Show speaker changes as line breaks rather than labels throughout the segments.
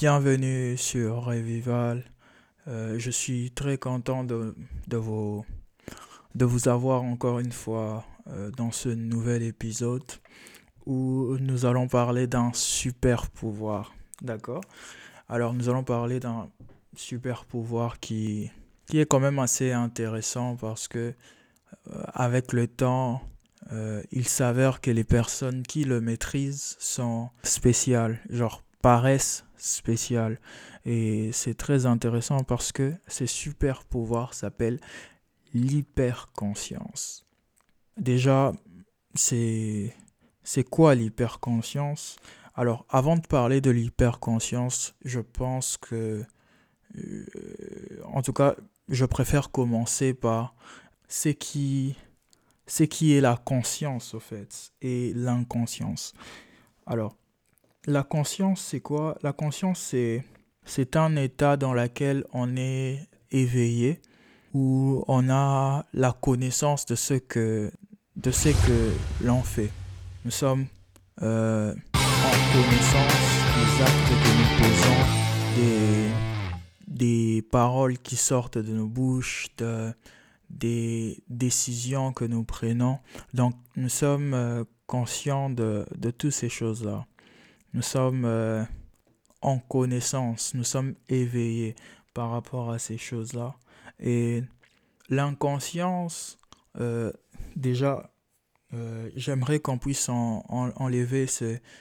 Euh, bienvenue sur Revival. Euh, je suis très content de, de, vous, de vous avoir encore une fois euh, dans ce nouvel épisode où nous allons parler d'un super pouvoir. D'accord? Alors nous allons parler d'un super pouvoir qui, qui est quand même assez intéressant parce que avec le temps, il s'avère que les personnes qui le maîtrisent sont spéciales. Genre paraissent spéciales. Et c'est très intéressant parce que ces super pouvoirs s'appellent l'hyperconscience. Déjà, c'est quoi l'hyperconscience? Alors, avant de parler de l'hyperconscience, je pense que euh, en tout cas, je préfère commencer par ce qui qui est la conscience au fait et l'inconscience. Alors, la conscience, c'est quoi? La conscience, c'est, c'est un état dans lequel on est éveillé, où on a la connaissance de ce que, de ce que l'on fait. Nous sommes euh, en connaissance des actes que nous posons, des, des paroles qui sortent de nos bouches, de, des décisions que nous prenons. Donc, nous sommes euh, conscients de, de toutes ces choses-là. Nous sommes euh, en connaissance, nous sommes éveillés par rapport à ces choses-là. Et l'inconscience, euh, déjà, euh, j'aimerais qu'on puisse enlever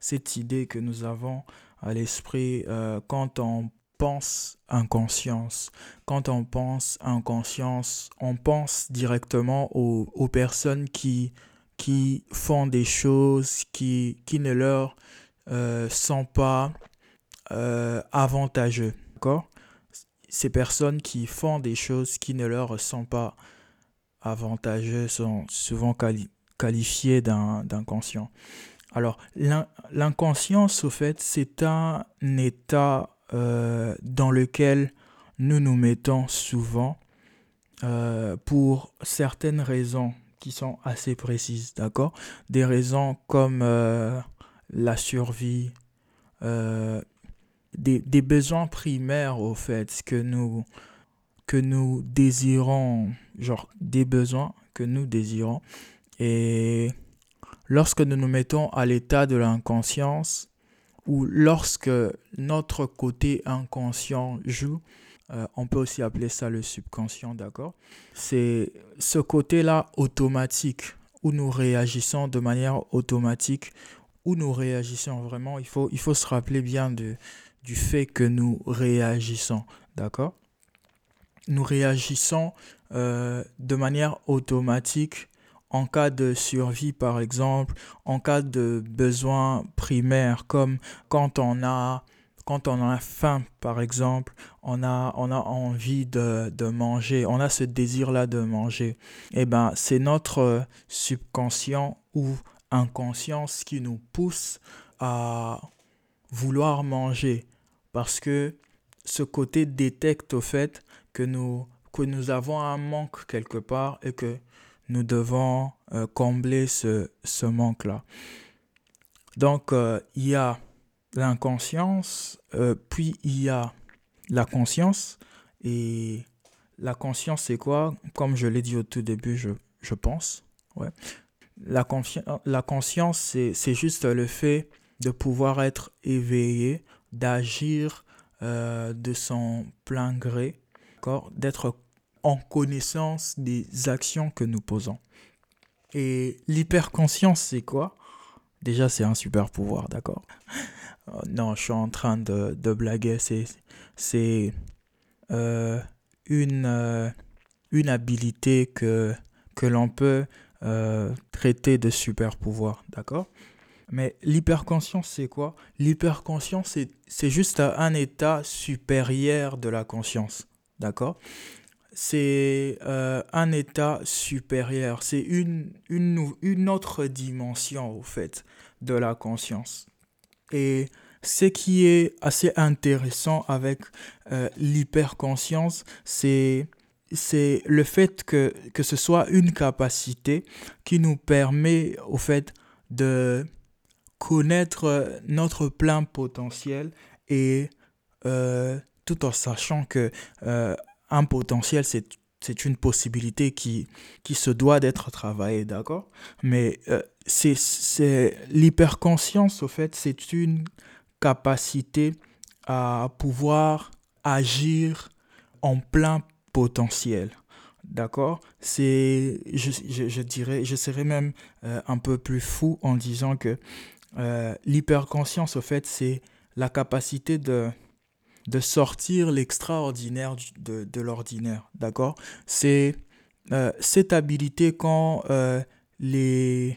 cette idée que nous avons à l'esprit quand on pense inconscience. Quand on pense inconscience, on pense directement aux, aux personnes qui, qui font des choses qui, qui ne leur euh, sont pas euh, avantageux. D'accord? Ces personnes qui font des choses qui ne leur sont pas avantageuses sont souvent qualifiées d'inconscient. Alors, l'inconscience, au fait, c'est un état euh, dans lequel nous nous mettons souvent pour certaines raisons qui sont assez précises, d'accord? Des raisons comme la survie, euh, des, besoins primaires au fait que nous, que nous désirons, genre des besoins que nous désirons. Et lorsque nous nous mettons à l'état de l'inconscience, ou lorsque notre côté inconscient joue, euh, on peut aussi appeler ça le subconscient, d'accord? C'est ce côté-là automatique, où nous réagissons de manière automatique, où nous réagissons vraiment, il faut, il faut se rappeler bien de, du fait que nous réagissons, d'accord? Nous réagissons euh, de manière automatique en cas de survie, par exemple, en cas de besoin primaire, comme quand on a, quand on a faim, par exemple, on a, on a envie de, de manger, on a ce désir-là de manger. Eh ben, c'est notre subconscient ou inconscience qui nous pousse à vouloir manger parce que ce côté détecte au fait que nous, avons un manque quelque part et que nous devons euh, combler ce, manque-là. Donc, euh, il y a l'inconscience, euh, puis il y a la conscience. Et la conscience, c'est quoi? Comme je l'ai dit au tout début, je, pense. La, la conscience, c'est juste le fait de pouvoir être éveillé, d'agir euh, de son plein gré, d'être en connaissance des actions que nous posons. Et l'hyperconscience, c'est quoi? Déjà, c'est un super pouvoir, d'accord? Euh, Non, je suis en train de, de blaguer. C'est euh, une, une habilité que, que l'on peut euh, traiter de super pouvoir, d'accord? Mais l'hyperconscience, c'est quoi? L'hyperconscience, c'est juste un état supérieur de la conscience, d'accord? C'est euh, un état supérieur, c'est une, une, une, autre dimension au fait de la conscience. Et ce qui est assez intéressant avec euh, l'hyperconscience, c'est c'est le fait que, que ce soit une capacité qui nous permet au fait de connaître notre plein potentiel et tout en sachant que un potentiel, c'est c'est une possibilité qui, qui se doit d'être travaillée, d'accord? Mais euh, c'est l'hyperconscience, au fait, c'est une capacité à pouvoir agir en plein potentiel. D'accord? C'est, je, dirais, je serais même euh, un peu plus fou en disant que euh, l'hyperconscience, au fait, c'est la capacité de, de sortir l'extraordinaire de, de l'ordinaire. D'accord? C'est euh, cette habilité quand les,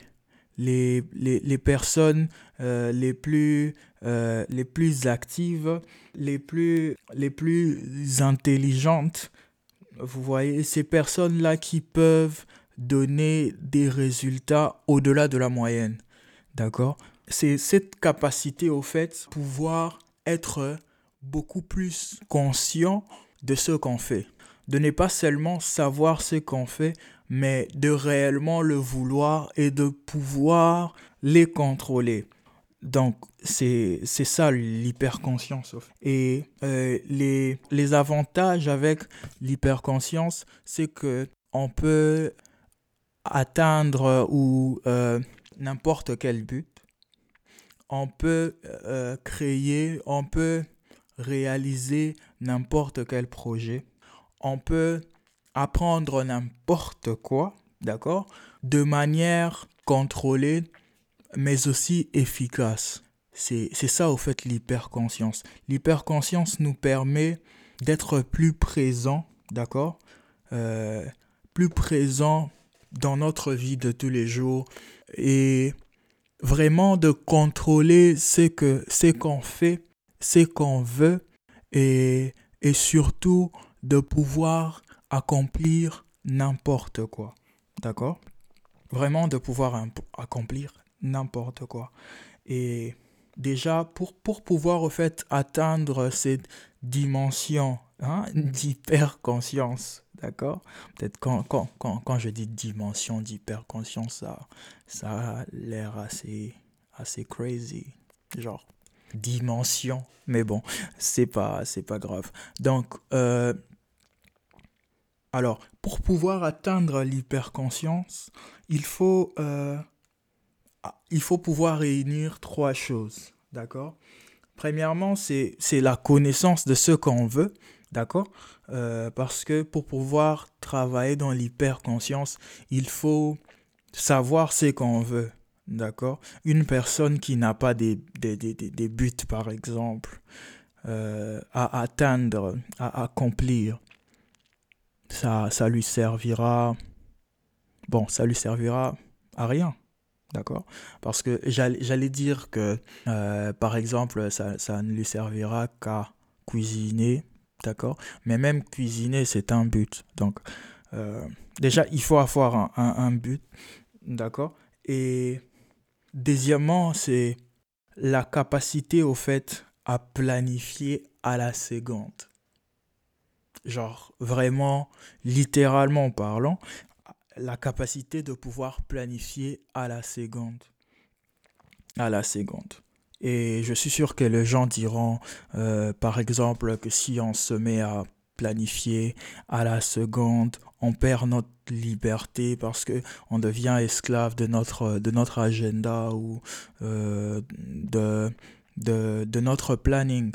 les, les, les, personnes les, plus, les plus actives, les plus, les plus intelligentes, vous voyez, ces personnes-là qui peuvent donner des résultats au-delà de la moyenne. D'accord? C'est cette capacité, au fait, pouvoir être beaucoup plus conscient de ce qu'on fait. De ne pas seulement savoir ce qu'on fait, mais de réellement le vouloir et de pouvoir les contrôler. Donc, c'est ça l'hyperconscience. Et euh, les, les avantages avec l'hyperconscience, c'est que on peut atteindre ou euh, n'importe quel but. On peut euh, créer, on peut réaliser n'importe quel projet. On peut apprendre n'importe quoi, d'accord? De manière contrôlée, mais aussi efficace. C'est ça, au fait, l'hyperconscience. L'hyperconscience nous permet d'être plus présent, d'accord? Euh, Plus présent dans notre vie de tous les jours et vraiment de contrôler ce que ce qu'on fait ce qu'on veut et, et surtout de pouvoir accomplir n'importe quoi. D'accord? Vraiment de pouvoir accomplir n'importe quoi. Et déjà, pour, pour pouvoir au fait atteindre cette dimension hein, d'hyperconscience, d'accord? Peut-être quand, quand, quand, quand, je dis dimension d'hyperconscience, ça, ça a l'air assez, assez crazy. Genre, dimension. Mais bon, c'est pas, c'est pas grave. Donc, euh, alors, pour pouvoir atteindre l'hyperconscience, il faut, euh, il faut pouvoir réunir trois choses. D'accord? Premièrement, c'est la connaissance de ce qu'on veut. D'accord? Euh, Parce que pour pouvoir travailler dans l'hyperconscience, il faut savoir ce qu'on veut. D'accord? Une personne qui n'a pas des, des, des, des, buts, par exemple, euh, à atteindre, à accomplir, ça, ça lui servira. Bon, ça lui servira à rien. D'accord Parce que j'allais dire que, euh, par exemple, ça, ne lui servira qu'à cuisiner. D'accord Mais même cuisiner, c'est un but. Donc, euh, déjà, il faut avoir un, un, un but. D'accord Et Deuxièmement, c'est la capacité au fait à planifier à la seconde. Genre vraiment, littéralement parlant, la capacité de pouvoir planifier à la seconde. À la seconde. Et je suis sûr que les gens diront, euh, par exemple, que si on se met à planifier à la seconde, on perd notre liberté parce que on devient esclave de notre agenda ou euh, de notre planning.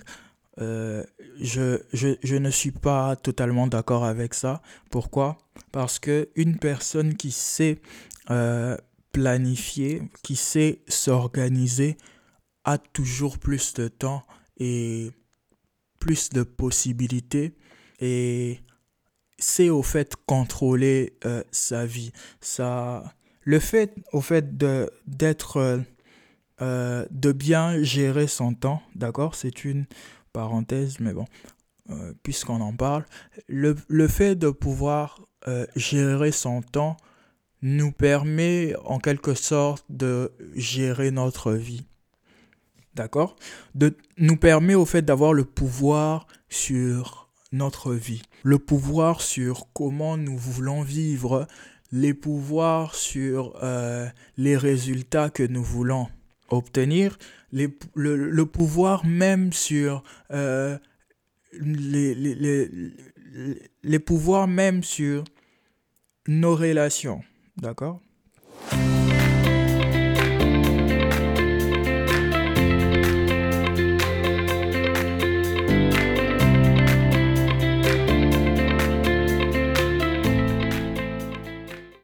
Euh, je, je, je, ne suis pas totalement d'accord avec ça. Pourquoi? Parce que une personne qui sait euh, planifier, qui sait s'organiser, a toujours plus de temps et plus de possibilités et c'est au fait contrôler euh, sa vie. Ça, le fait au fait de d'être de bien gérer son temps, d'accord, c'est une parenthèse, mais bon, puisqu'on en parle, le, le, fait de pouvoir gérer son temps nous permet en quelque sorte de gérer notre vie. D'accord? De nous permet au fait d'avoir le pouvoir sur notre vie, le pouvoir sur comment nous voulons vivre, les pouvoirs sur euh, les résultats que nous voulons. Obtenir le, le pouvoir même sur euh, les, les, même sur nos relations. D'accord?